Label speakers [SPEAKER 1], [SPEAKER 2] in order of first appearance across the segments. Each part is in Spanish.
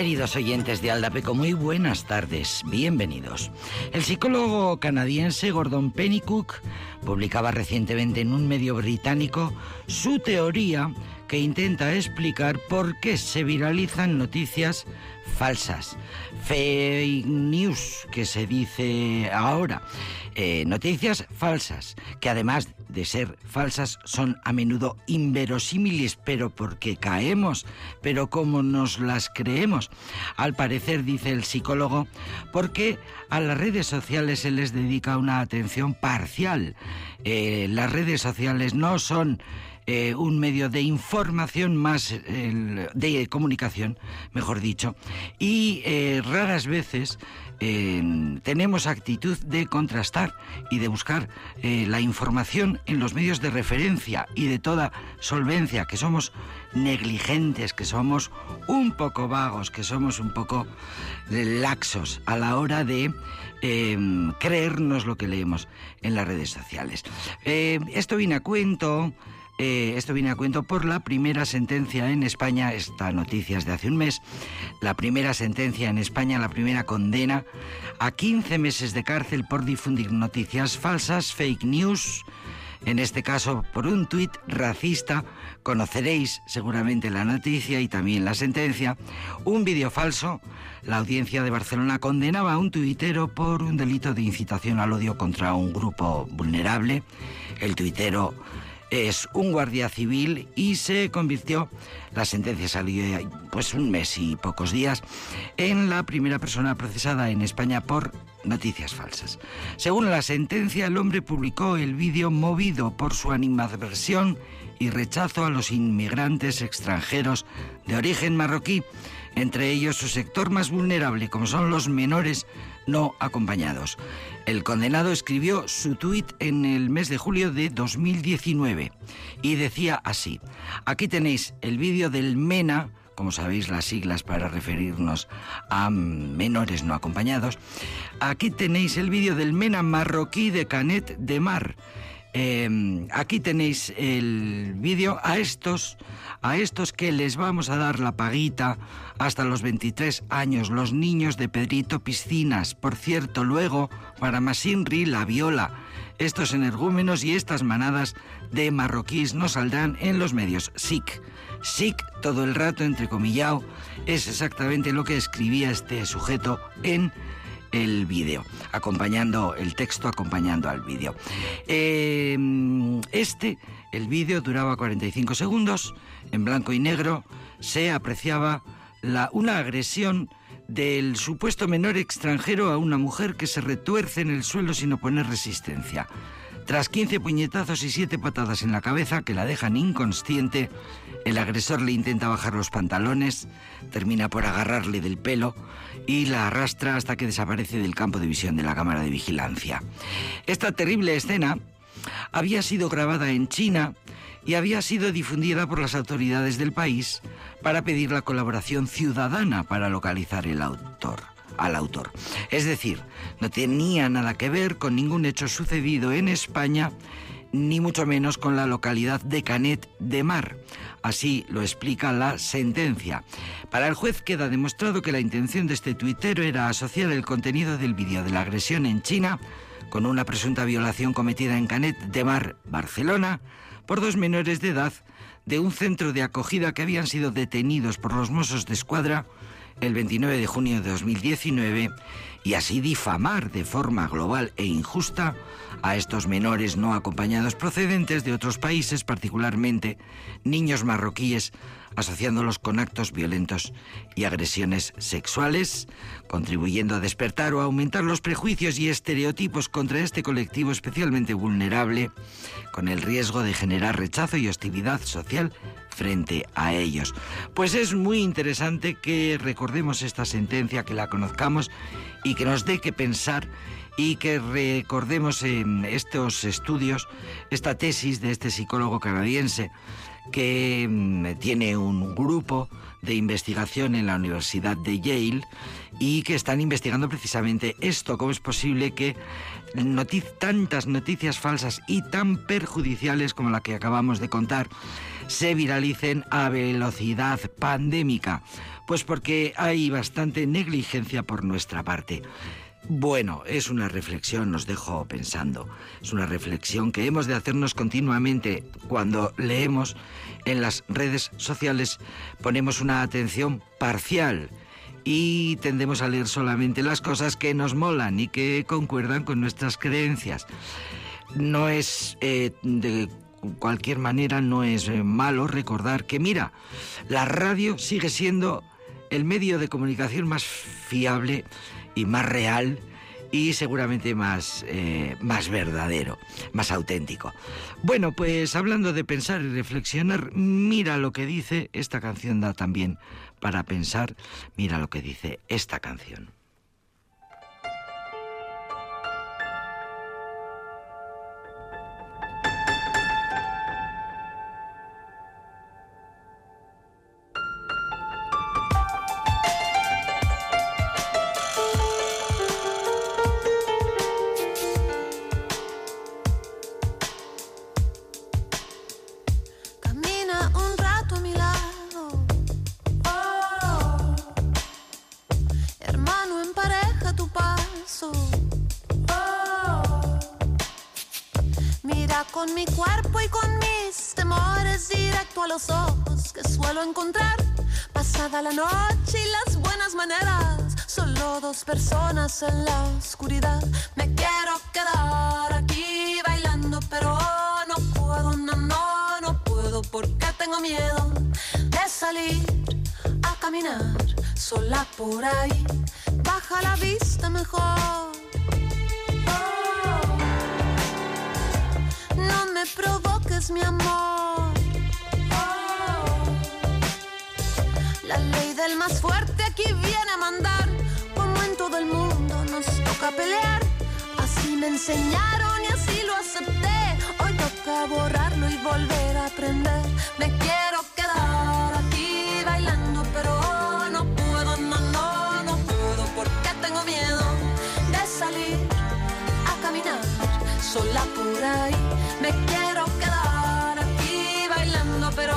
[SPEAKER 1] Queridos oyentes de Aldapeco, muy buenas tardes, bienvenidos. El psicólogo canadiense Gordon Pennycook publicaba recientemente en un medio británico su teoría que intenta explicar por qué se viralizan noticias falsas, fake news, que se dice ahora. Eh, noticias falsas, que además de ser falsas son a menudo inverosímiles, pero porque caemos, pero como nos las creemos. Al parecer, dice el psicólogo, porque a las redes sociales se les dedica una atención parcial. Eh, las redes sociales no son eh, un medio de información más de comunicación, mejor dicho, y eh, raras veces tenemos actitud de contrastar y de buscar eh, la información en los medios de referencia y de toda solvencia, que somos negligentes, que somos un poco vagos, que somos un poco laxos a la hora de creernos lo que leemos en las redes sociales. esto viene a cuento eh, esto viene a cuento por la primera sentencia en España, esta noticia es de hace un mes, la primera sentencia en España, la primera condena a 15 meses de cárcel por difundir noticias falsas, fake news, en este caso por un tuit racista, conoceréis seguramente la noticia y también la sentencia, un vídeo falso. La audiencia de Barcelona condenaba a un tuitero por un delito de incitación al odio contra un grupo vulnerable. El tuitero es un guardia civil y se convirtió, la sentencia salió pues un mes y pocos días, en la primera persona procesada en España por noticias falsas. Según la sentencia, el hombre publicó el vídeo movido por su animadversión y rechazo a los inmigrantes extranjeros de origen marroquí, entre ellos su sector más vulnerable, como son los menores no acompañados. El condenado escribió su tuit en el mes de julio de 2019 y decía así, aquí tenéis el vídeo del MENA, como sabéis las siglas para referirnos a menores no acompañados, aquí tenéis el vídeo del MENA marroquí de Canet de Mar. Em, aquí tenéis el vídeo a estos, a estos que les vamos a dar la paguita hasta los 23 años, los niños de Pedrito Piscinas. Por cierto, luego, para Masinri, la viola. Estos energúmenos y estas manadas de marroquíes no saldrán en los medios. SIC. SIC, todo el rato entrecomillado, es exactamente lo que escribía este sujeto en el vídeo, acompañando el texto, acompañando al vídeo. Em, este, el vídeo duraba 45 segundos, en blanco y negro, se apreciaba una agresión del supuesto menor extranjero a una mujer que se retuerce en el suelo sin oponer resistencia. Tras 15 puñetazos y 7 patadas en la cabeza que la dejan inconsciente, el agresor le intenta bajar los pantalones, termina por agarrarle del pelo y la arrastra hasta que desaparece del campo de visión de la cámara de vigilancia. Esta terrible escena había sido grabada en China y había sido difundida por las autoridades del país para pedir la colaboración ciudadana para localizar el autor, al autor. Es decir, no tenía nada que ver con ningún hecho sucedido en España, ni mucho menos con la localidad de Canet de Mar. Así lo explica la sentencia. Para el juez queda demostrado que la intención de este tuitero era asociar el contenido del vídeo de la agresión en China con una presunta violación cometida en Canet de Mar, Barcelona, por dos menores de edad de un centro de acogida que habían sido detenidos por los Mossos de Escuadra el 29 de junio de 2019 y así difamar de forma global e injusta a estos menores no acompañados procedentes de otros países, particularmente niños marroquíes, asociándolos con actos violentos y agresiones sexuales, contribuyendo a despertar o aumentar los prejuicios y estereotipos contra este colectivo especialmente vulnerable, con el riesgo de generar rechazo y hostilidad social frente a ellos. Pues es muy interesante que recordemos esta sentencia, que la conozcamos y que nos dé que pensar y que recordemos en estos estudios esta tesis de este psicólogo canadiense que mm, tiene un grupo de investigación en la Universidad de Yale y que están investigando precisamente esto, cómo es posible que tantas noticias falsas y tan perjudiciales como la que acabamos de contar se viralicen a velocidad pandémica. Pues porque hay bastante negligencia por nuestra parte. Bueno, es una reflexión, nos dejo pensando. Es una reflexión que hemos de hacernos continuamente cuando leemos en las redes sociales, ponemos una atención parcial y tendemos a leer solamente las cosas que nos molan y que concuerdan con nuestras creencias. No es eh, de cualquier manera, no es eh, malo recordar que, mira, la radio sigue siendo el medio de comunicación más fiable y más real y seguramente más, eh, más verdadero, más auténtico. Bueno, pues hablando de pensar y reflexionar, mira lo que dice, esta canción da también para pensar, mira lo que dice esta canción.
[SPEAKER 2] Sola por ahí. Me quiero quedar aquí bailando, pero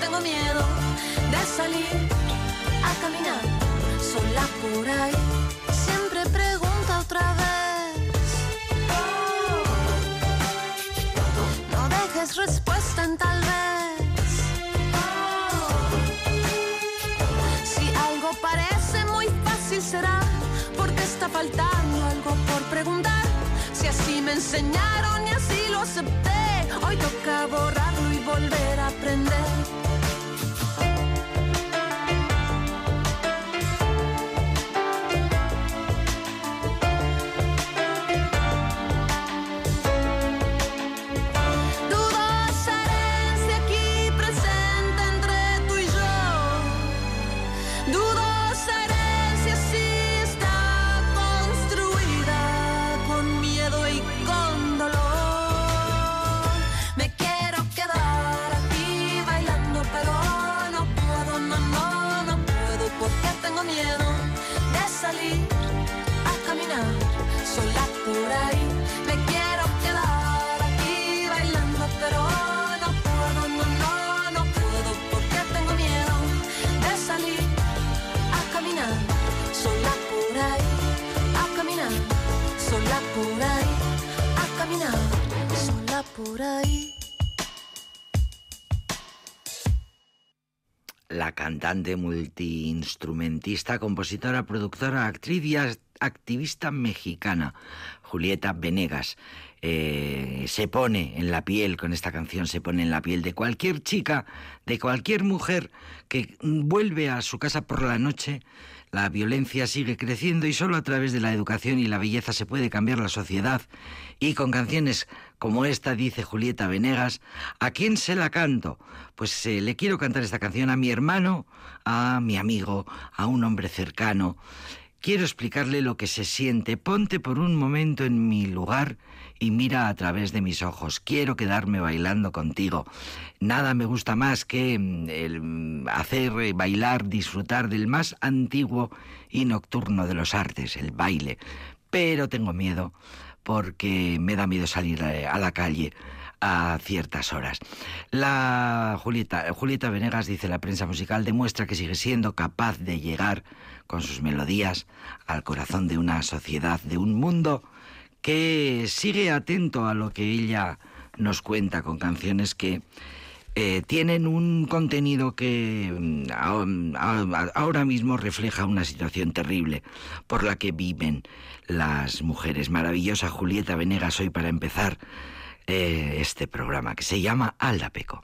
[SPEAKER 2] tengo miedo de salir a caminar sola por ahí. Siempre pregunta otra vez. No dejes respuesta en tal vez. Si algo parece muy fácil será porque está faltando algo por preguntar. Si así me enseñaron y así lo acepté, hoy toca borrarlo y volver a aprender.
[SPEAKER 1] La cantante, multiinstrumentista, compositora, productora, actriz y activista mexicana, Julieta Venegas, eh, se pone en la piel con esta canción, se pone en la piel de cualquier chica, de cualquier mujer que vuelve a su casa por la noche la violencia sigue creciendo y solo a través de la educación y la belleza se puede cambiar la sociedad. Y con canciones como esta, dice Julieta Venegas, ¿a quién se la canto? Pues eh, le quiero cantar esta canción a mi hermano, a mi amigo, a un hombre cercano Quiero explicarle lo que se siente. Ponte por un momento en mi lugar y mira a través de mis ojos. Quiero quedarme bailando contigo. Nada me gusta más que mm, el mm, hacer eh, bailar, disfrutar del más antiguo y nocturno de los artes, el baile. Pero tengo miedo porque me da miedo salir eh, a la calle a ciertas horas. La Julieta, Venegas dice la prensa musical demuestra que sigue siendo capaz de llegar con sus melodías al corazón de una sociedad, de un mundo que sigue atento a lo que ella nos cuenta con canciones que eh, tienen un contenido que mm, ahora mismo refleja una situación terrible por la que viven las mujeres. Maravillosa Julieta Venegas hoy para empezar eh, este programa que se llama Alda Peco.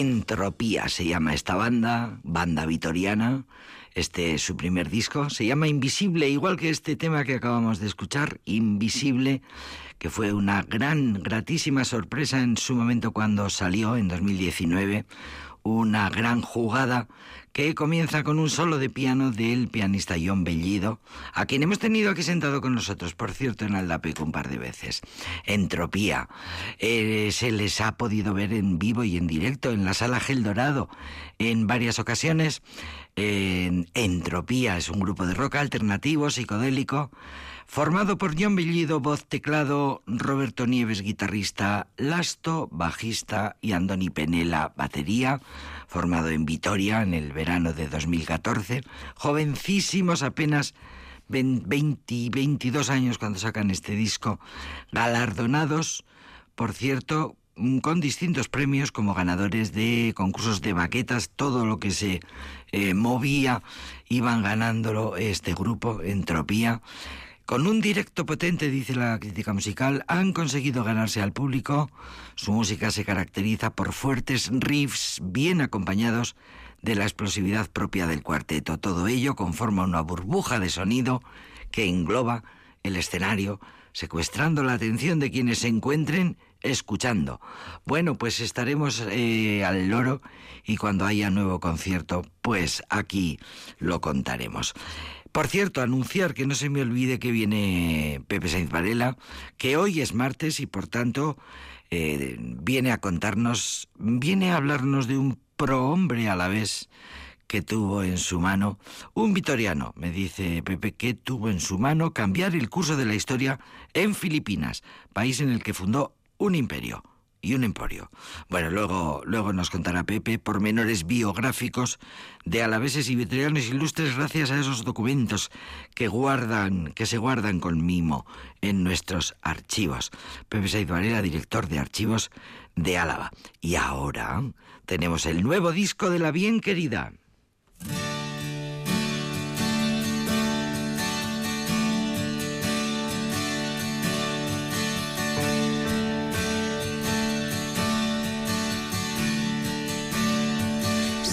[SPEAKER 1] Entropía se llama esta banda, banda vitoriana. Este es su primer disco. Se llama Invisible, igual que este tema que acabamos de escuchar, Invisible, que fue una gran, gratísima sorpresa en su momento cuando salió en 2019. Una gran jugada que comienza con un solo de piano del pianista John Bellido, a quien hemos tenido aquí sentado con nosotros, por cierto, en Aldapeco un par de veces. Entropía. Eh, se les ha podido ver en vivo y en directo en la sala Gel Dorado en varias ocasiones. Entropía es un grupo de rock alternativo, psicodélico, formado por John Bellido, voz, teclado, Roberto Nieves, guitarrista, Lasto, bajista y Andoni Penela, batería. Formado en Vitoria en el verano de 2014, jovencísimos apenas 20, 22 años cuando sacan este disco, galardonados, por cierto, mm, con distintos premios como ganadores de concursos de baquetas, todo lo que se eh, movía, iban ganándolo este grupo, Entropía. Con un directo potente, dice la crítica musical, han conseguido ganarse al público. Su música se caracteriza por fuertes riffs bien acompañados de la explosividad propia del cuarteto. Todo ello conforma una burbuja de sonido que engloba el escenario, secuestrando la atención de quienes se encuentren escuchando. Bueno, pues estaremos eh, al loro y cuando haya nuevo concierto, pues aquí lo contaremos. Por cierto, anunciar que no se me olvide que viene Pepe Sainz Varela, que hoy es martes y por tanto eh, viene a contarnos, viene a hablarnos de un prohombre a la vez que tuvo en su mano un vitoriano, me dice Pepe, que tuvo en su mano cambiar el curso de la historia en Filipinas, país en el que fundó un imperio y un emporio. Bueno, luego, luego nos contará Pepe pormenores biográficos de alaveses y vitorianos ilustres gracias a esos documentos que guardan, que se guardan con mimo en nuestros archivos. Pepe Saiz Varela, director de archivos de Álava. Y ahora tenemos el nuevo disco de la bien querida.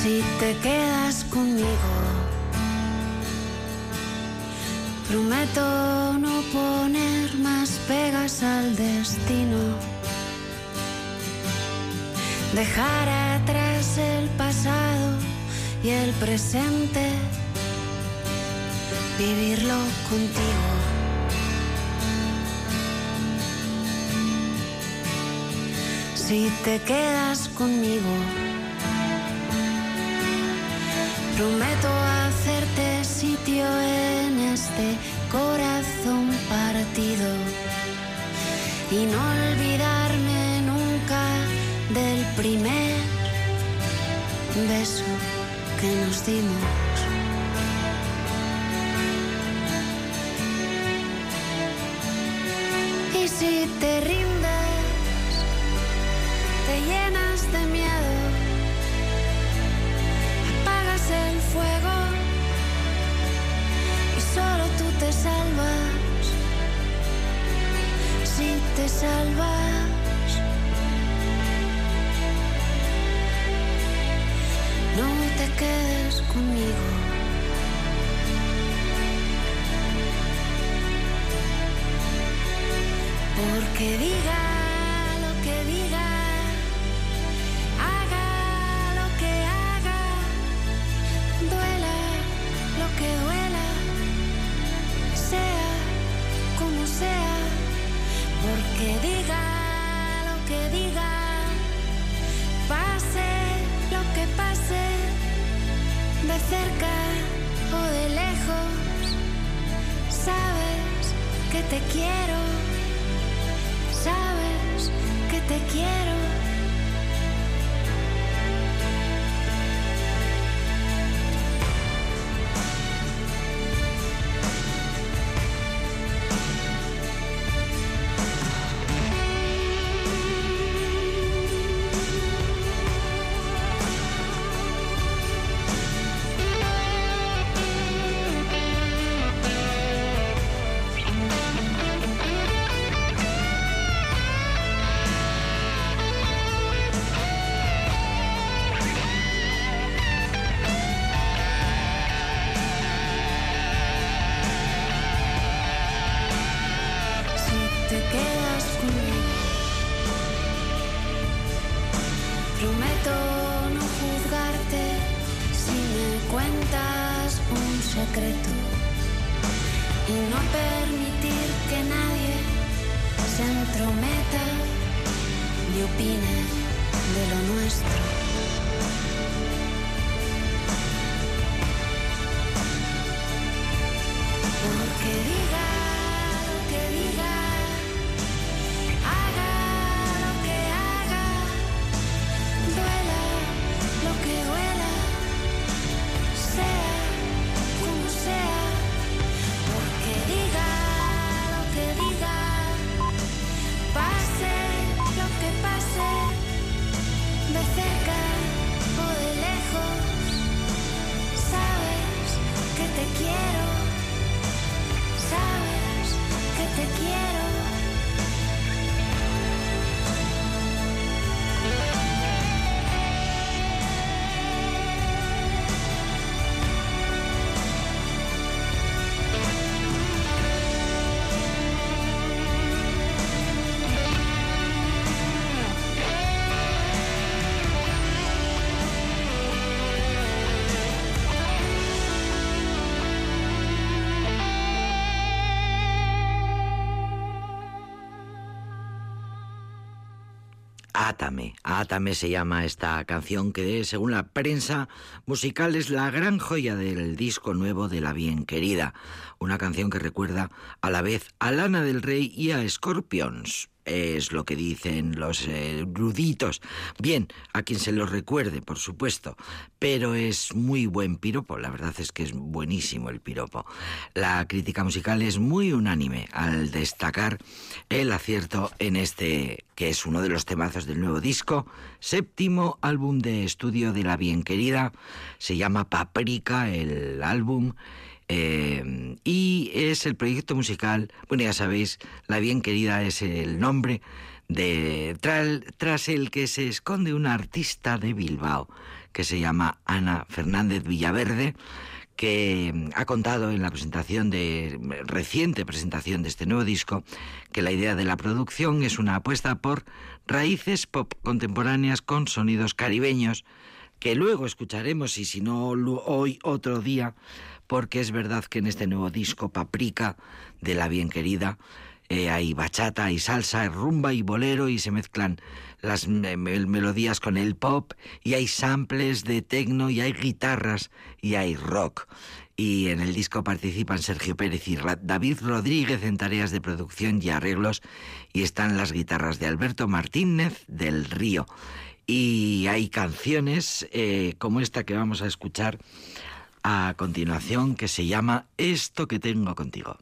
[SPEAKER 3] Si te quedas conmigo. Prometo no poner más pegas al destino. Dejar atrás el pasado y el presente. Vivirlo contigo. Si te quedas conmigo. Prometo hacerte sitio en este corazón partido y no olvidarme nunca del primer beso que nos dimos. Y si te rindes, te llenas te salvas. Si te salvas, no te quedes conmigo. Porque diga y no permitir que nadie se entrometa y opine de lo nuestro.
[SPEAKER 1] Átame, Átame se llama esta canción que según la prensa musical es la gran joya del disco nuevo de La Bien Querida, una canción que recuerda a la vez a Lana del Rey y a Scorpions es lo que dicen los eruditos. Bien, a quien se lo recuerde, por supuesto, pero es muy buen piropo, la verdad es que es buenísimo el piropo. La crítica musical es muy unánime al destacar el acierto en este, que es uno de los temazos del nuevo disco, séptimo álbum de estudio de la bien querida, se llama Paprika el álbum, eh, y es el proyecto musical, bueno, ya sabéis, La Bien Querida es el nombre de tras, el que se esconde una artista de Bilbao que se llama Ana Fernández Villaverde que ha contado en la presentación de reciente presentación de este nuevo disco que la idea de la producción es una apuesta por raíces pop contemporáneas con sonidos caribeños que luego escucharemos y si no hoy otro día porque es verdad que en este nuevo disco Paprika de la bien querida eh, hay bachata, hay salsa, rumba y bolero y se mezclan las melodías con el pop y hay samples de techno y hay guitarras y hay rock. Y en el disco participan Sergio Pérez y David Rodríguez en tareas de producción y arreglos y están las guitarras de Alberto Martínez del Río. Y hay canciones eh, como esta que vamos a escuchar a continuación que se llama Esto que tengo contigo.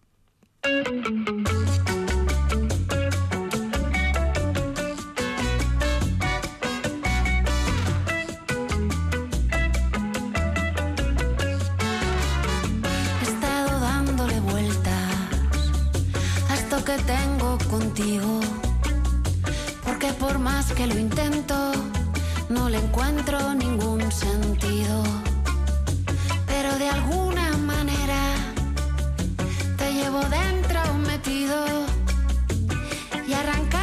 [SPEAKER 3] Que tengo contigo, porque por más que lo intento, no le encuentro ningún sentido de alguna manera te llevo dentro metido y arrancarte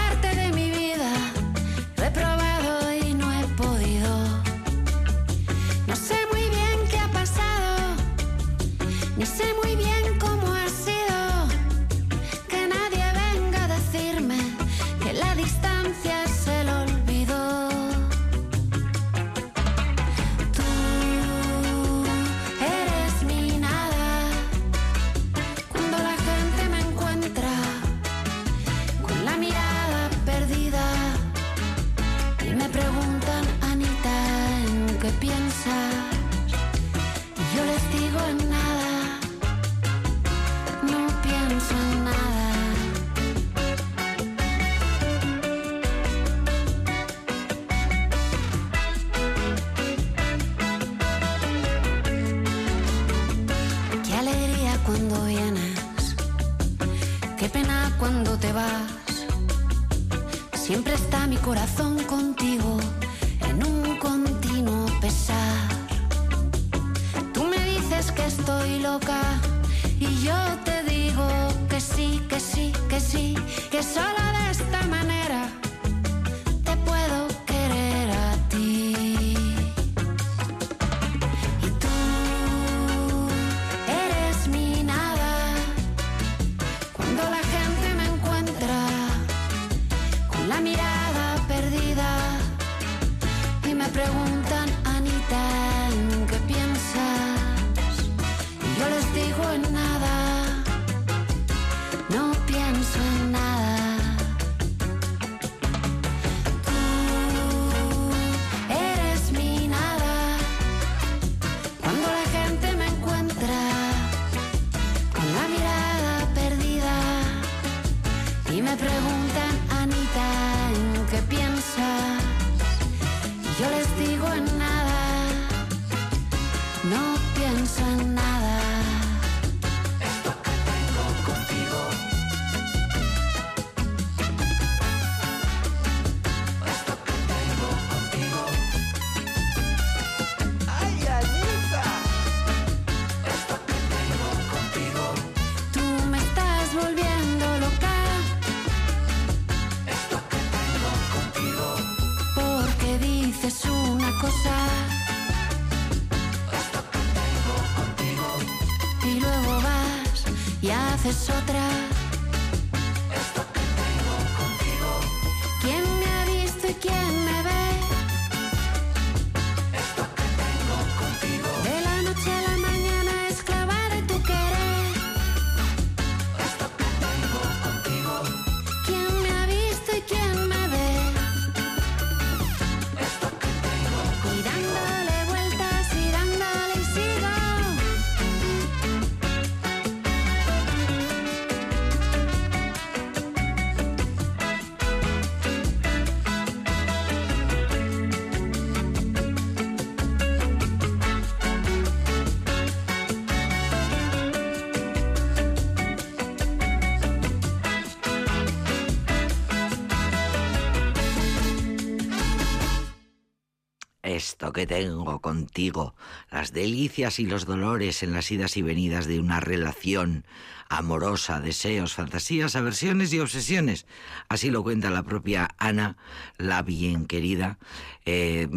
[SPEAKER 3] Que
[SPEAKER 1] tengo contigo, las delicias y los dolores en las idas y venidas de una relación amorosa, deseos, fantasías, aversiones y obsesiones. Así lo cuenta la propia Ana, la bien querida. Eh,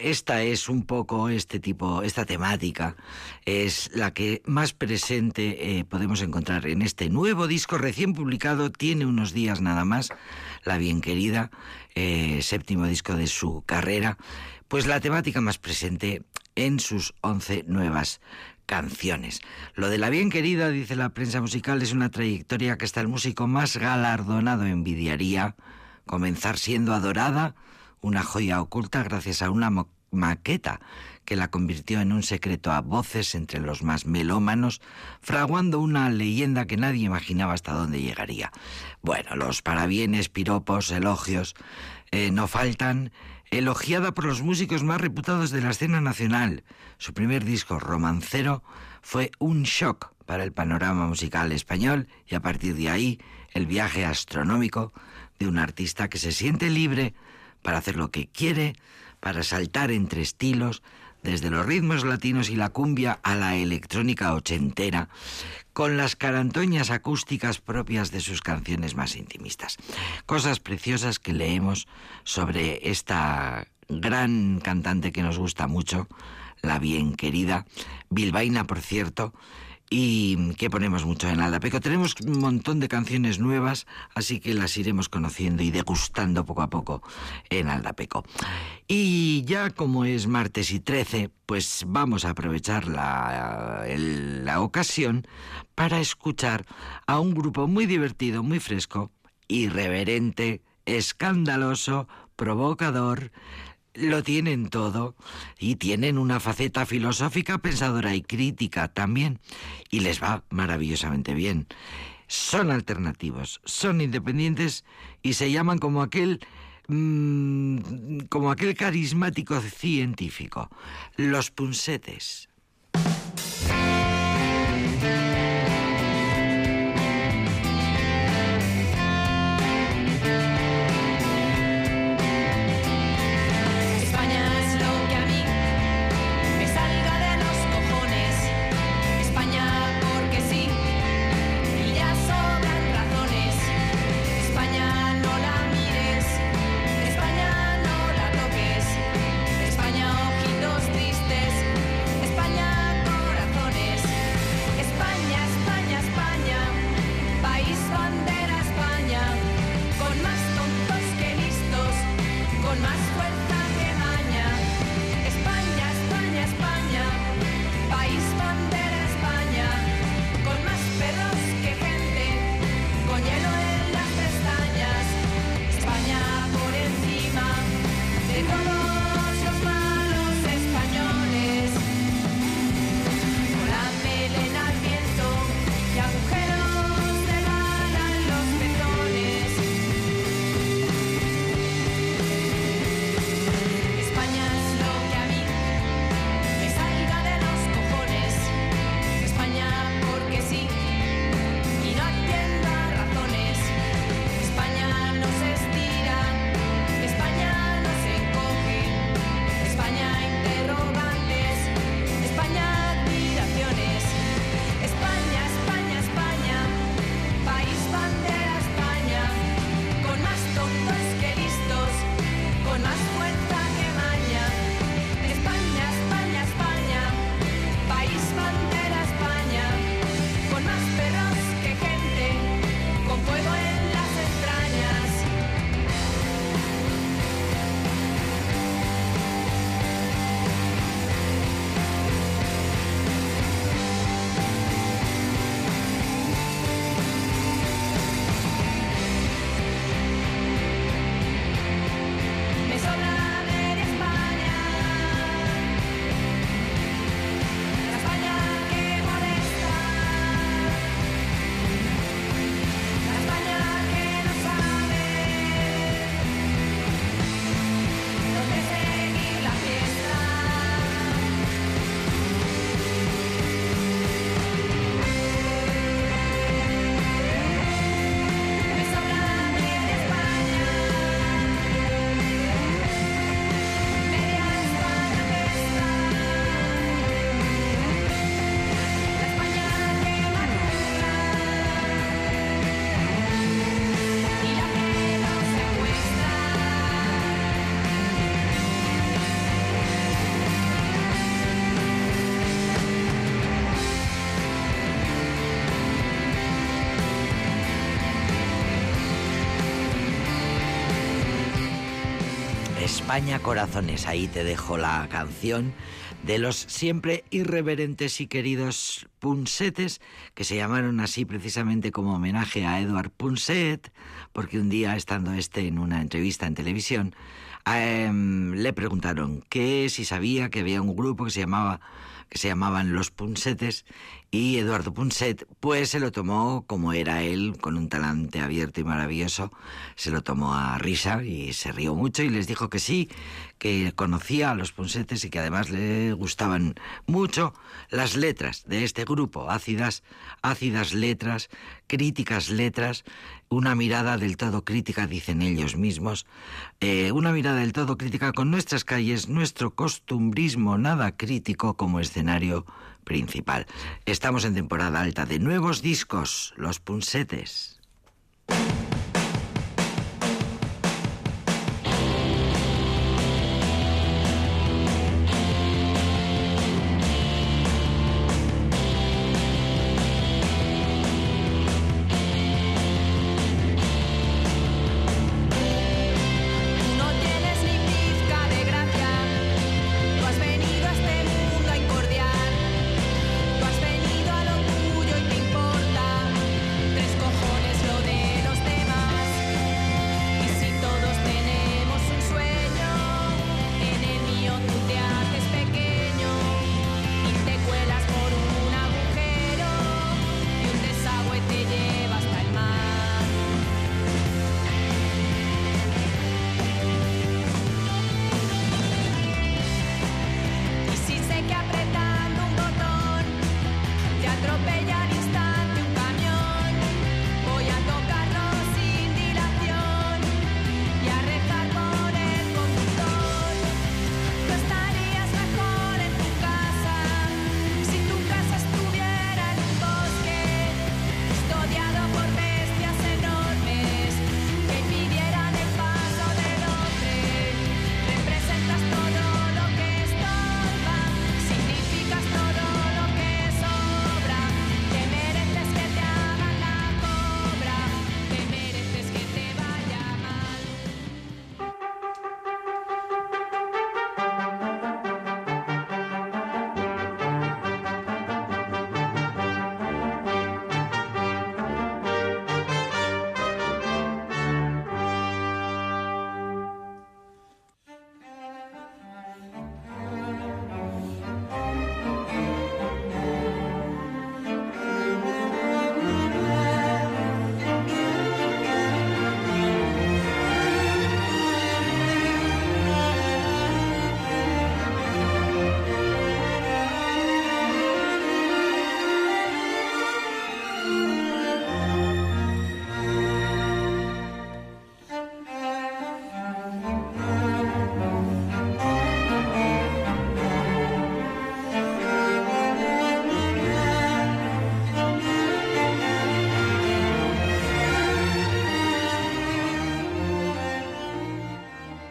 [SPEAKER 1] esta es un poco este tipo, esta temática es la que más presente eh, podemos encontrar en este nuevo disco recién publicado, tiene unos días nada más, la bien querida, eh, séptimo disco de su carrera, pues la temática más presente en sus once nuevas canciones. Lo de la bien querida, dice la prensa musical, es una trayectoria que hasta el músico más galardonado envidiaría. Comenzar siendo adorada, una joya oculta gracias a una maqueta que la convirtió en un secreto a voces entre los más melómanos, fraguando una leyenda que nadie imaginaba hasta dónde llegaría. Bueno, los parabienes, piropos, elogios eh, no faltan. Elogiada por los músicos más reputados de la escena nacional, su primer disco, Romancero, fue un shock para el panorama musical español y a partir de ahí el viaje astronómico de un artista que se siente libre para hacer lo que quiere, para saltar entre estilos, desde los ritmos latinos y la cumbia a la electrónica ochentera, con las carantoñas acústicas propias de sus canciones más intimistas. Cosas preciosas que leemos sobre esta gran cantante que nos gusta mucho, la bien querida, bilbaína por cierto, y que ponemos mucho en Aldapeco. Tenemos un montón de canciones nuevas, así que las iremos conociendo y degustando poco a poco en Aldapeco. Y ya como es martes y 13, pues vamos a aprovechar la, la ocasión para escuchar a un grupo muy divertido, muy fresco, irreverente, escandaloso, provocador, lo tienen todo y tienen una faceta filosófica, pensadora y crítica también. Y les va maravillosamente bien. Son alternativos, son independientes y se llaman como aquel mm, como aquel carismático científico, los punsetes.
[SPEAKER 4] España
[SPEAKER 1] Corazones. Ahí te dejo la canción de los siempre irreverentes y queridos Punsetes, que se llamaron así precisamente como homenaje a Edward Punset, porque un día, estando este en una entrevista en televisión, em, le preguntaron que si sabía que había un grupo que se llamaba que se llamaban Los Punsetes y Eduardo Punset, pues se lo tomó como era él, con un talante abierto y maravilloso, se lo tomó a risa y se rió mucho y les dijo que sí, que conocía a los Punsetes y que además le gustaban mucho las letras de este grupo, ácidas, ácidas letras, críticas letras, una mirada del todo crítica, dicen ellos mismos, eh, una mirada del todo crítica con nuestras calles, nuestro costumbrismo nada crítico como escenario principal. Estamos en temporada alta de nuevos discos, los punsetes.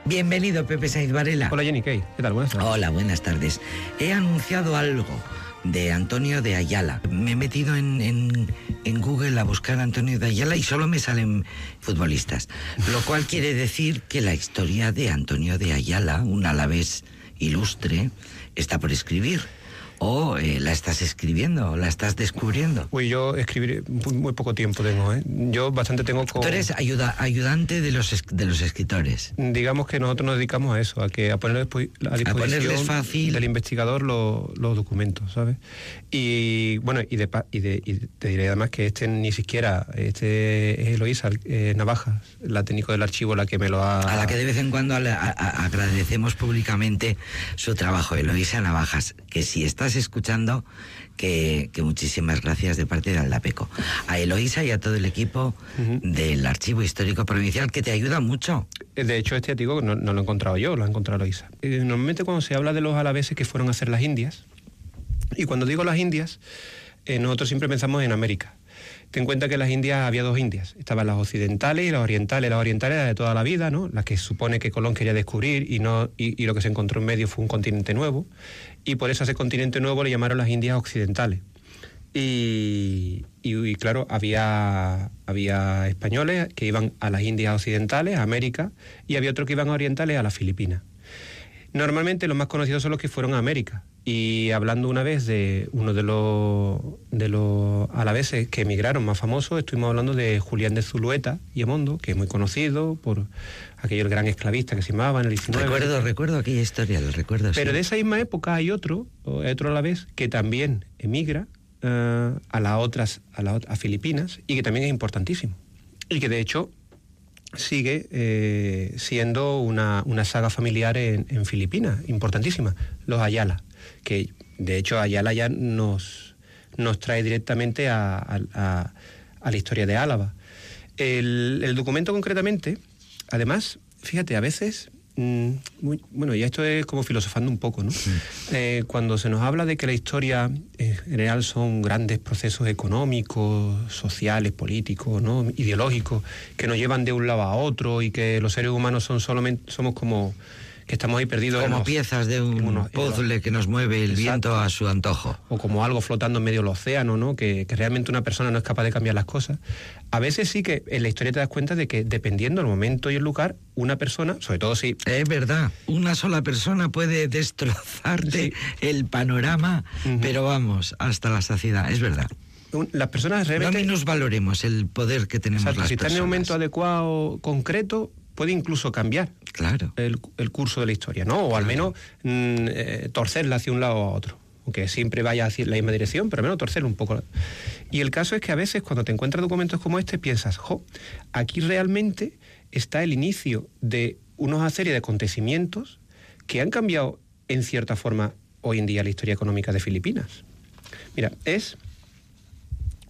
[SPEAKER 1] Bienvenido, Pepe Saiz Varela.
[SPEAKER 5] Hola Jenny Kay, ¿qué tal? Buenas tardes.
[SPEAKER 1] Hola, buenas tardes. He anunciado algo de Antonio de Ayala. Me he metido en, en- en Google a buscar a Antonio de Ayala y solo me salen futbolistas. Lo cual quiere decir que la historia de Antonio de Ayala, un alavés ilustre, está por escribir. O eh, la estás escribiendo, o la estás descubriendo.
[SPEAKER 5] Uy, yo escribir muy, poco tiempo tengo, ¿eh? Yo bastante tengo con...
[SPEAKER 1] Tú eres ayuda, ayudante de los, de los escritores.
[SPEAKER 5] Digamos que nosotros nos dedicamos a eso, a que a poner despu- a disposición
[SPEAKER 1] ponerles fácil.
[SPEAKER 5] del investigador los, los documentos, ¿sabes? Y bueno, y, de, y, de- y te diré además que este ni siquiera, este es Eloísa eh, Navajas, la técnico del archivo, la que me lo ha...
[SPEAKER 1] A la que de vez en cuando a- a- agradecemos públicamente su trabajo, Eloísa Navajas, que si estás escuchando, que, que muchísimas gracias de parte de Aldapeco. A Eloísa y a todo el equipo del Archivo Histórico Provincial, que te ayuda mucho.
[SPEAKER 5] De hecho, este artículo no, no lo he encontrado yo, lo ha encontrado Eloísa. Eh, normalmente cuando se habla de los alaveses que fueron a hacer las Indias, y cuando digo las Indias, eh, nosotros siempre pensamos en América. Ten en cuenta que en las Indias había dos Indias, estaban las occidentales y las orientales. Las orientales eran de toda la vida, ¿no? Las que supone que Colón quería descubrir y, no, y, lo que se encontró en medio fue un continente nuevo. Y por eso a ese continente nuevo le llamaron las Indias occidentales. Y, y- y, claro, había, había españoles que iban a las Indias occidentales, a América, y había otros que iban a orientales, a las Filipinas. Normalmente los más conocidos son los que fueron a América. Y hablando una vez de uno de los, de los alaveses que emigraron más famosos, estuvimos hablando de Julián de Zulueta y Amondo, que es muy conocido por aquel gran esclavista que se llamaba en el 19.
[SPEAKER 1] Recuerdo, recuerdo aquella historia, lo recuerdo.
[SPEAKER 5] Pero
[SPEAKER 1] sí.
[SPEAKER 5] de esa misma época hay otro, otro a la vez, que también emigra eh, a las otras, a, ot- a Filipinas y que también es importantísimo. Y que de hecho sigue eh, siendo una, una saga familiar en, Filipinas, importantísima, los Ayala, que de hecho Ayala ya nos, nos trae directamente a, la historia de Álava. El, documento concretamente, además, fíjate, a veces, muy- bueno, ya esto es como filosofando un poco, ¿no? Eh, cuando se nos habla de que la historia en general son grandes procesos económicos, sociales, políticos, ¿no? ideológicos, que nos llevan de un lado a otro y que los seres humanos son solamente, somos como que estamos ahí perdidos
[SPEAKER 1] Como piezas de un
[SPEAKER 5] unos-
[SPEAKER 1] puzzle que nos mueve el
[SPEAKER 5] Exacto.
[SPEAKER 1] viento a su antojo.
[SPEAKER 5] o como algo flotando en medio del océano, ¿no? Que, que realmente una persona no es capaz de cambiar las cosas. A veces sí que en la historia te das cuenta de que dependiendo del momento y el lugar, una persona, sobre todo si
[SPEAKER 1] Es verdad, una sola persona puede destrozarte
[SPEAKER 5] Sí.
[SPEAKER 1] el panorama, pero vamos, hasta la saciedad, es verdad.
[SPEAKER 5] las personas
[SPEAKER 1] No
[SPEAKER 5] realmente...
[SPEAKER 1] menos valoremos el poder que tenemos
[SPEAKER 5] Exacto,
[SPEAKER 1] las
[SPEAKER 5] si está en el
[SPEAKER 1] personas.
[SPEAKER 5] momento adecuado, concreto, puede incluso cambiar
[SPEAKER 1] Claro.
[SPEAKER 5] el, el curso de la historia, ¿no? O al menos mm, eh, torcerla hacia un lado a otro. Aunque siempre vaya hacia la misma dirección, pero al menos torcerla un poco. Y el caso es que a veces cuando te encuentras documentos como este piensas, jo, aquí realmente está el inicio de una serie de acontecimientos que han cambiado en cierta forma hoy en día la historia económica de Filipinas. Mira, es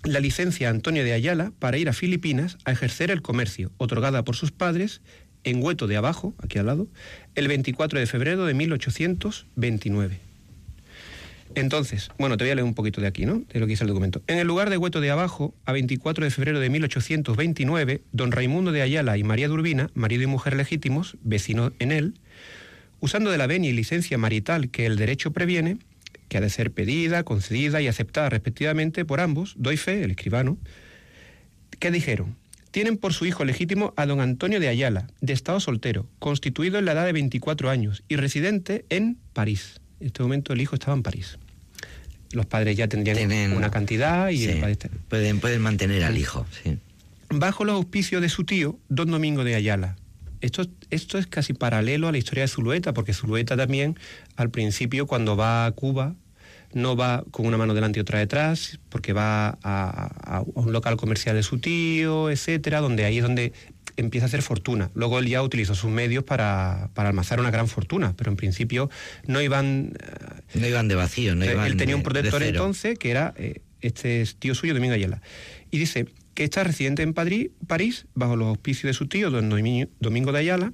[SPEAKER 5] la licencia Antonio de Ayala para ir a Filipinas a ejercer el comercio, otorgada por sus padres en Hueto de Abajo, aquí al lado, el 24 de febrero de 1829. Entonces, bueno, te voy a leer un poquito de aquí, ¿no? De lo que dice el documento. En el lugar de Hueto de Abajo, a 24 de febrero de 1829, don Raimundo de Ayala y María de Urbina, marido y mujer legítimos, vecinos en él, usando de la venia y licencia marital que el derecho previene, que ha de ser pedida, concedida y aceptada respectivamente por ambos, doy fe, el escribano, ¿qué dijeron? Tienen por su hijo legítimo a don Antonio de Ayala, de estado soltero, constituido en la edad de 24 años y residente en París. En este momento el hijo estaba en París. Los padres ya tendrían
[SPEAKER 1] Tienen-
[SPEAKER 5] una cantidad y
[SPEAKER 1] Sí,
[SPEAKER 5] el padre está-
[SPEAKER 1] pueden, pueden mantener al hijo, sí.
[SPEAKER 5] bajo los auspicios de su tío, don Domingo de Ayala. Esto, esto es casi paralelo a la historia de Zulueta, porque Zulueta también, al principio, cuando va a Cuba, no va con una mano delante y otra detrás, porque va a, a- a un local comercial de su tío, etcétera, donde ahí es donde empieza a hacer fortuna. Luego él ya utilizó sus medios para, para almacenar una gran fortuna, pero en principio no iban eh,
[SPEAKER 1] No iban de vacío, no
[SPEAKER 5] eh,
[SPEAKER 1] iban
[SPEAKER 5] Él tenía un protector entonces, que era eh, este tío suyo, Domingo Ayala. Y dice que está residente en París, bajo los auspicios de su tío, don Domi- Domingo de Ayala,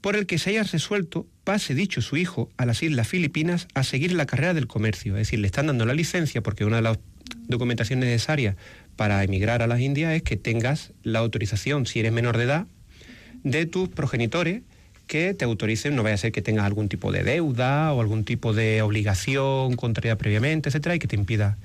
[SPEAKER 5] por el que se haya resuelto pase dicho su hijo a las Islas Filipinas a seguir la carrera del comercio. Es decir, le están dando la licencia porque una de las documentaciones necesarias para emigrar a las Indias es que tengas la autorización, si eres menor de edad, de tus progenitores que te autoricen, no vaya a ser que tengas algún tipo de deuda o algún tipo de obligación contraída previamente, etcétera, y que te impida.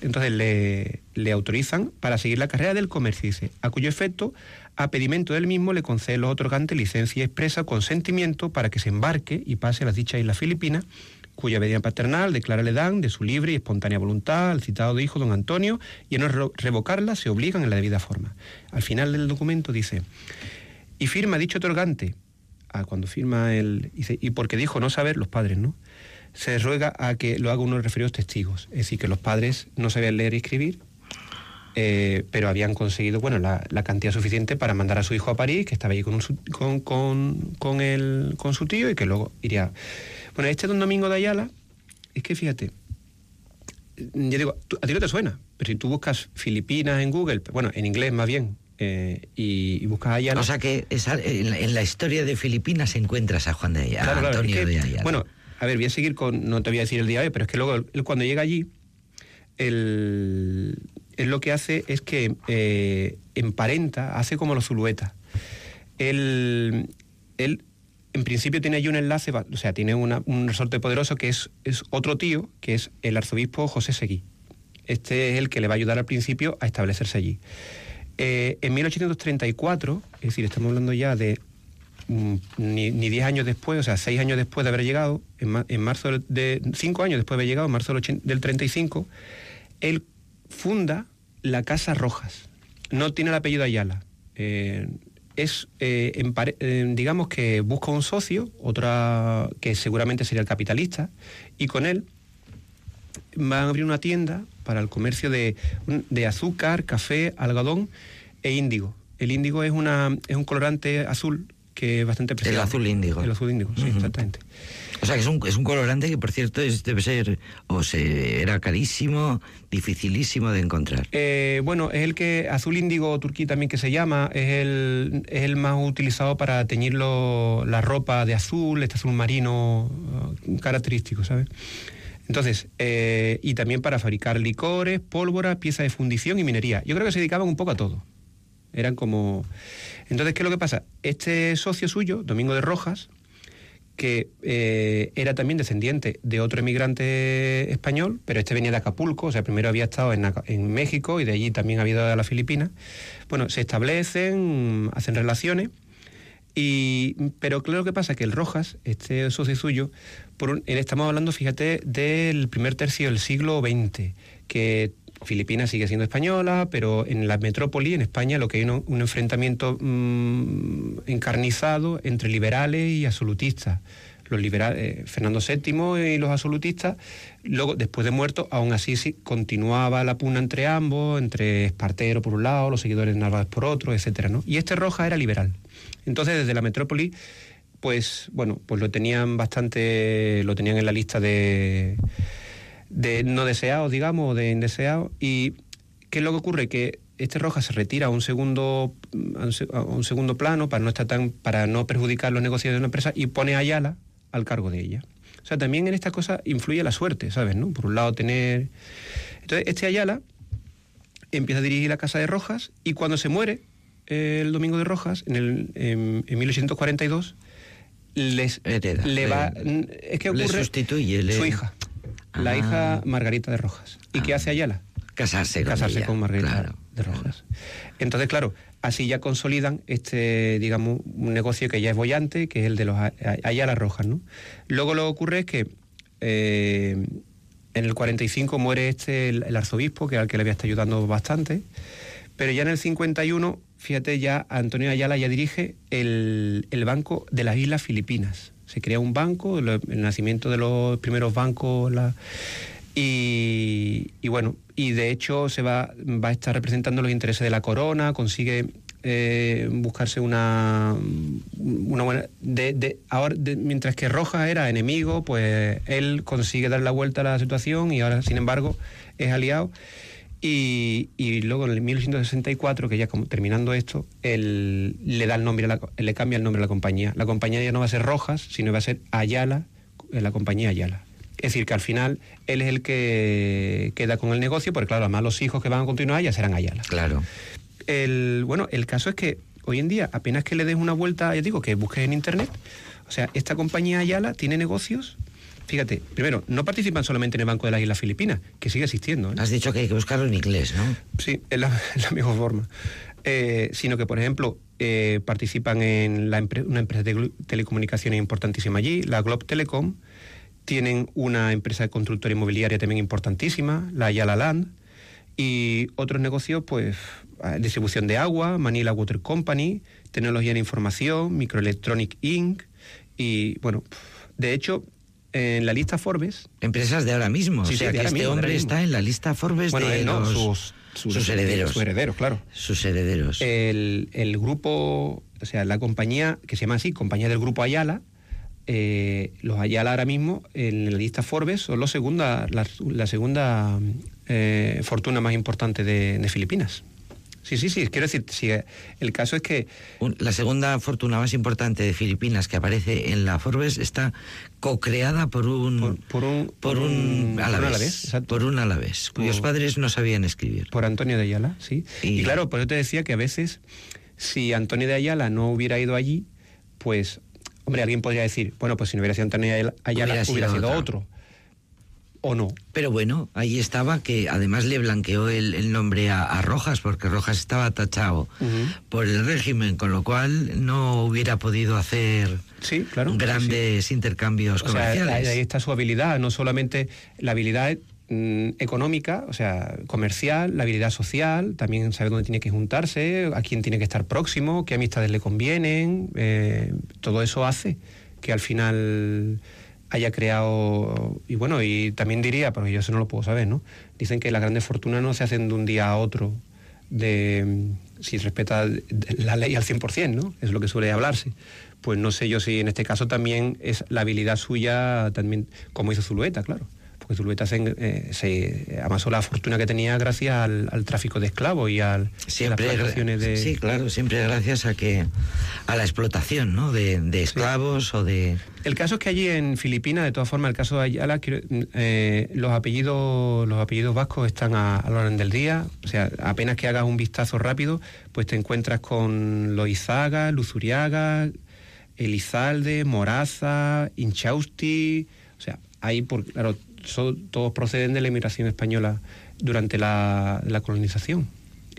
[SPEAKER 5] Entonces le, le autorizan para seguir la carrera del comercio, a cuyo efecto, a pedimento del mismo, le concede los otorgantes licencia expresa consentimiento para que se embarque y pase a las dichas islas Filipinas, cuya medida paternal declara le dan de su libre y espontánea voluntad al citado de hijo don Antonio y a no re- revocarla se obligan en la debida forma. Al final del documento dice, y firma dicho otorgante, ah, cuando firma el, y porque dijo no saber los padres, ¿no? Se ruega a que lo haga unos referidos testigos, es decir, que los padres no sabían leer y escribir, eh, pero habían conseguido bueno, la, la cantidad suficiente para mandar a su hijo a París, que estaba allí con, un con, con, con el- con su tío y que luego iría. Bueno, este don Domingo de Ayala, es que fíjate, yo digo, a ti no te suena, pero si tú buscas Filipinas en Google, bueno, en inglés más bien, eh, y, y buscas Ayala.
[SPEAKER 1] O sea que esa- en, la, en la historia de Filipinas encuentras a Juan de Ayala,
[SPEAKER 5] Claro,
[SPEAKER 1] a
[SPEAKER 5] claro,
[SPEAKER 1] Antonio
[SPEAKER 5] es que,
[SPEAKER 1] de Ayala.
[SPEAKER 5] Bueno, a ver, voy a seguir con, no te voy a decir el día de hoy, pero es que luego él, cuando llega allí, él, lo que hace es que eh, emparenta, hace como los zuluetas. Él, él, en principio, tiene allí un enlace, o sea, tiene una- un resorte poderoso que es, es otro tío, que es el arzobispo José Seguí. Este es el que le va a ayudar al principio a establecerse allí. Eh, en 1834, es decir, estamos hablando ya de ni, ni 10 años después, o sea, 6 años después de haber llegado, en, ma- en marzo de 5 años después de haber llegado, en marzo del, 80 del 35, él funda la Casa Rojas. No tiene el apellido Ayala. Eh, es, eh, eh, digamos que busca un socio, otra que seguramente sería el capitalista, y con él van a abrir una tienda para el comercio de, de azúcar, café, algodón e índigo. El índigo es, una, es un colorante azul que es bastante apreciado.
[SPEAKER 1] azul índigo.
[SPEAKER 5] El azul índigo, sí, exactamente.
[SPEAKER 1] O sea que es un, es un colorante que, por cierto, es- debe ser, o se, era carísimo, dificilísimo de encontrar.
[SPEAKER 5] Eh, bueno, es el que, azul índigo turquí también que se llama, es el, es el más utilizado para teñir lo- la ropa de azul, este azul marino eh, característico, ¿sabes? Entonces, eh, y también para fabricar licores, pólvora, piezas de fundición y minería. Yo creo que se dedicaban un poco a todo. Eran como... Entonces, ¿qué es lo que pasa? Este socio suyo, Domingo de Rojas, que eh, era también descendiente de otro emigrante español, pero este venía de Acapulco, o sea, primero había estado en, México y de allí también había ido a las Filipinas. Bueno, se establecen, hacen relaciones, y, pero claro que pasa que el Rojas, este socio suyo, por estamos hablando, fíjate, del primer tercio del siglo XX, que Filipinas sigue siendo española, pero en la metrópoli, en España, lo que hay un, enfrentamiento mm, encarnizado entre liberales y absolutistas. Los liberales, Fernando VII y los absolutistas, luego, después de muerto, aún así sí, continuaba la pugna entre ambos, entre Espartero por un lado, los seguidores de Narváez por otro, etcétera, ¿no? Y este Roja era liberal. Entonces, desde la metrópoli, pues, bueno, pues lo tenían bastante, lo tenían en la lista de, de no deseados, digamos, o de indeseados. ¿Y qué es lo que ocurre? Que este Rojas se retira a un segundo a un, segundo plano para no estar tan para no perjudicar los negocios de una empresa y pone a Ayala al cargo de ella. O sea, también en esta cosa influye la suerte, ¿sabes? ¿no? Por un lado tener entonces este Ayala empieza a dirigir la casa de Rojas y cuando se muere eh, el domingo de Rojas en, el, en, en 1842 les
[SPEAKER 1] Hereda,
[SPEAKER 5] le
[SPEAKER 1] le-
[SPEAKER 5] va es que
[SPEAKER 1] le
[SPEAKER 5] ocurre
[SPEAKER 1] sustituye, le-
[SPEAKER 5] su hija la
[SPEAKER 1] Ah.
[SPEAKER 5] hija Margarita de Rojas y qué hace Ayala
[SPEAKER 1] Casarse con
[SPEAKER 5] casarse
[SPEAKER 1] ella,
[SPEAKER 5] con Margarita
[SPEAKER 1] claro,
[SPEAKER 5] de Rojas. Entonces, claro, así ya consolidan este, digamos, un negocio que ya es bollante, que es el de los Ayala Rojas, ¿no? Luego lo que ocurre es que eh, en el 45 muere este, el, el arzobispo, que al que le había estado ayudando bastante, pero ya en el 51, fíjate, ya Antonio Ayala ya dirige el, el Banco de las Islas Filipinas. Se crea un banco, el nacimiento de los primeros bancos, y, bueno, y de hecho se va, va a estar representando los intereses de la corona, consigue eh, buscarse una, una buena... De, ahora, mientras que Rojas era enemigo, pues él consigue dar la vuelta a la situación y ahora, sin embargo, es aliado. Y, y luego en el 1864, que ya como terminando esto, él le da el nombre, a la, le cambia el nombre a la compañía. La compañía ya no va a ser Rojas, sino va a ser Ayala, eh, la compañía Ayala. Es decir, que al final él es el que queda con el negocio, porque claro, además los hijos que van a continuar ya serán Ayala.
[SPEAKER 1] Claro.
[SPEAKER 5] El, bueno, el caso es que hoy en día, apenas que le des una vuelta, ya digo, que busques en internet, o sea, esta compañía Ayala tiene negocios. Fíjate, primero, no participan solamente en el Banco de las Islas Filipinas, que sigue existiendo. ¿eh?
[SPEAKER 1] Has dicho que hay que buscarlo en inglés, ¿no?
[SPEAKER 5] Sí, es la, mejor forma. Eh, sino que, por ejemplo, eh, participan en la empre- una empresa de telecomunicaciones importantísima allí, la Globe Telecom. Tienen una empresa de constructora inmobiliaria también importantísima, la Ayala Land. Y otros negocios, pues, ah, distribución de agua, Manila Water Company, tecnología de información, Microelectronic Inc. Y, bueno, de hecho, en la lista Forbes,
[SPEAKER 1] Empresas de ahora mismo.
[SPEAKER 5] Sí,
[SPEAKER 1] o sea que este
[SPEAKER 5] mismo,
[SPEAKER 1] hombre está en la lista Forbes
[SPEAKER 5] bueno,
[SPEAKER 1] de
[SPEAKER 5] él no,
[SPEAKER 1] los-
[SPEAKER 5] sus,
[SPEAKER 1] sus herederos.
[SPEAKER 5] Sus herederos, claro.
[SPEAKER 1] Sus herederos.
[SPEAKER 5] El, el grupo, o sea, la compañía, que se llama así, compañía del grupo Ayala, eh, los Ayala ahora mismo en la lista Forbes son los segunda, la, la segunda eh, fortuna más importante de, de Filipinas. Sí, sí, sí, quiero decir, sí, eh, el caso es que
[SPEAKER 1] la segunda fortuna más importante de Filipinas que aparece en la Forbes está co-creada por un
[SPEAKER 5] Por- por un-
[SPEAKER 1] por
[SPEAKER 5] por
[SPEAKER 1] un
[SPEAKER 5] un- por un
[SPEAKER 1] alavés, por un alavés, cuyos padres no sabían escribir.
[SPEAKER 5] por Antonio de Ayala, sí.
[SPEAKER 1] Y-
[SPEAKER 5] Y, claro, por eso te decía que a veces, si Antonio de Ayala no hubiera ido allí, pues, hombre, alguien podría decir, bueno, pues si no hubiera sido Antonio de Ayala,
[SPEAKER 1] Hubiera
[SPEAKER 5] hubiera,
[SPEAKER 1] sido
[SPEAKER 5] sido,
[SPEAKER 1] otra.
[SPEAKER 5] otro. O no.
[SPEAKER 1] Pero bueno, ahí estaba que además le blanqueó el, el nombre a, a Rojas porque Rojas estaba tachado por el régimen, con lo cual no hubiera podido hacer
[SPEAKER 5] Sí, claro. sí,
[SPEAKER 1] grandes intercambios
[SPEAKER 5] sea, ahí,
[SPEAKER 1] comerciales.
[SPEAKER 5] ahí está su habilidad, no solamente la habilidad mm, económica, o sea, comercial, la habilidad social, también sabe dónde tiene que juntarse, a quién tiene que estar próximo, qué amistades le convienen, eh, todo eso hace que al final haya creado, y bueno, y también diría, porque yo eso no lo puedo saber, ¿no? Dicen que las grandes fortunas no se hacen de un día a otro, de mm, si respeta la ley al 100%, ¿no? Es lo que suele hablarse. Pues no sé yo si en este caso también es la habilidad suya, también como hizo Zulueta, claro. Porque Zulueta se, eh, se amasó la fortuna que tenía gracias al, al tráfico de esclavos y al,
[SPEAKER 1] Siempre,
[SPEAKER 5] a las de...
[SPEAKER 1] sí, claro, siempre gracias a que a la explotación, ¿no? De, de esclavos o de
[SPEAKER 5] El caso es que allí en Filipinas, de todas formas, el caso de Ayala, eh, los apellidos los apellidos vascos están a, a la orden del día. O sea, apenas que hagas un vistazo rápido, pues te encuentras con Loizaga, Luzuriaga, Elizalde, Moraza, Inchausti. O sea, ahí, por, claro, todos proceden de la inmigración española durante la, la colonización.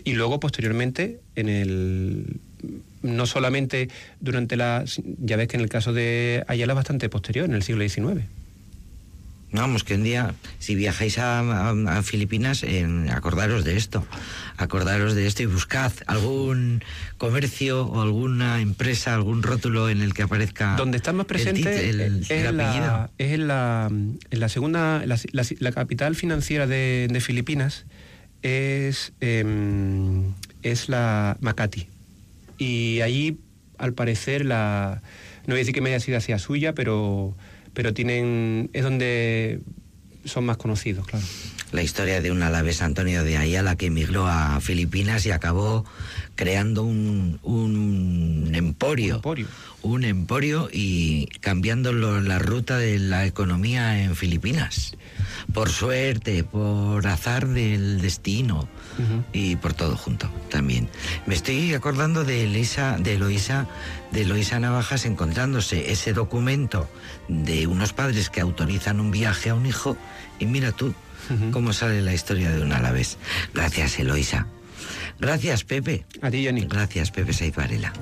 [SPEAKER 5] Y luego, posteriormente, en el no solamente durante la... Ya ves que en el caso de Ayala es bastante posterior, en el siglo XIX.
[SPEAKER 1] Vamos, que un día, si viajáis a, a- a Filipinas, en- acordaros de esto, acordaros de esto y buscad algún comercio o alguna empresa, algún rótulo en el que aparezca
[SPEAKER 5] Donde está más presente
[SPEAKER 1] el,
[SPEAKER 5] es,
[SPEAKER 1] el
[SPEAKER 5] en la,
[SPEAKER 1] apellido.
[SPEAKER 5] es en la, en la segunda, la, la- la capital financiera de, de Filipinas es, em, es la Makati. Y allí, al parecer, la, no voy a decir que media sido hacia suya, pero, pero tienen, es donde son más conocidos, claro.
[SPEAKER 1] La historia de un alavés Antonio de Ayala que emigró a Filipinas y acabó creando un, un emporio.
[SPEAKER 5] Un emporio.
[SPEAKER 1] Un emporio y cambiando lo- la ruta de la economía en Filipinas. Por suerte, por azar del destino Y por todo junto también. Me estoy acordando de Elisa, de Eloisa, de Eloisa Navajas encontrándose ese documento de unos padres que autorizan un viaje a un hijo y mira tú cómo sale la historia de un alavés. Gracias, Eloisa. Gracias, Pepe.
[SPEAKER 5] A ti, Johnny.
[SPEAKER 1] Gracias, Pepe Saiz Varela.